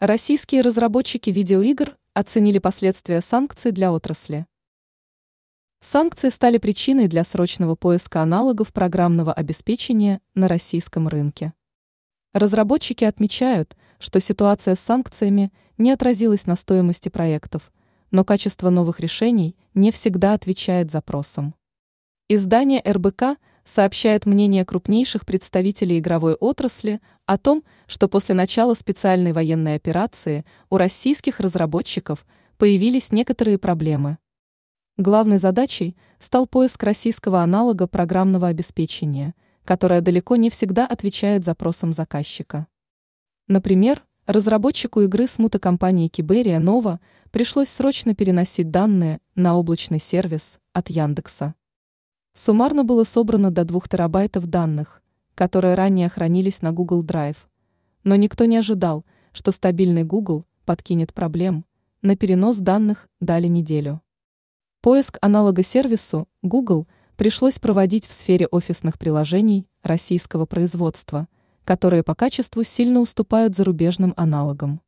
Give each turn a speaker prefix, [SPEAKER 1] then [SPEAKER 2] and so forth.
[SPEAKER 1] Российские разработчики видеоигр оценили последствия санкций для отрасли. Санкции стали причиной для срочного поиска аналогов программного обеспечения на российском рынке. Разработчики отмечают, что ситуация с санкциями не отразилась на стоимости проектов, но качество новых решений не всегда отвечает запросам. Издание РБК сообщает мнение крупнейших представителей игровой отрасли о том, что после начала специальной военной операции у российских разработчиков появились некоторые проблемы. Главной задачей стал поиск российского аналога программного обеспечения, которое далеко не всегда отвечает запросам заказчика. Например, разработчику игры с мутокомпании Киберия Нова пришлось срочно переносить данные на облачный сервис от Яндекса. Суммарно было собрано до 2 терабайтов данных, которые ранее хранились на Google Drive. Но никто не ожидал, что стабильный Google подкинет проблем. На перенос данных дали неделю. Поиск аналога сервису Google пришлось проводить в сфере офисных приложений российского производства, которые по качеству сильно уступают зарубежным аналогам.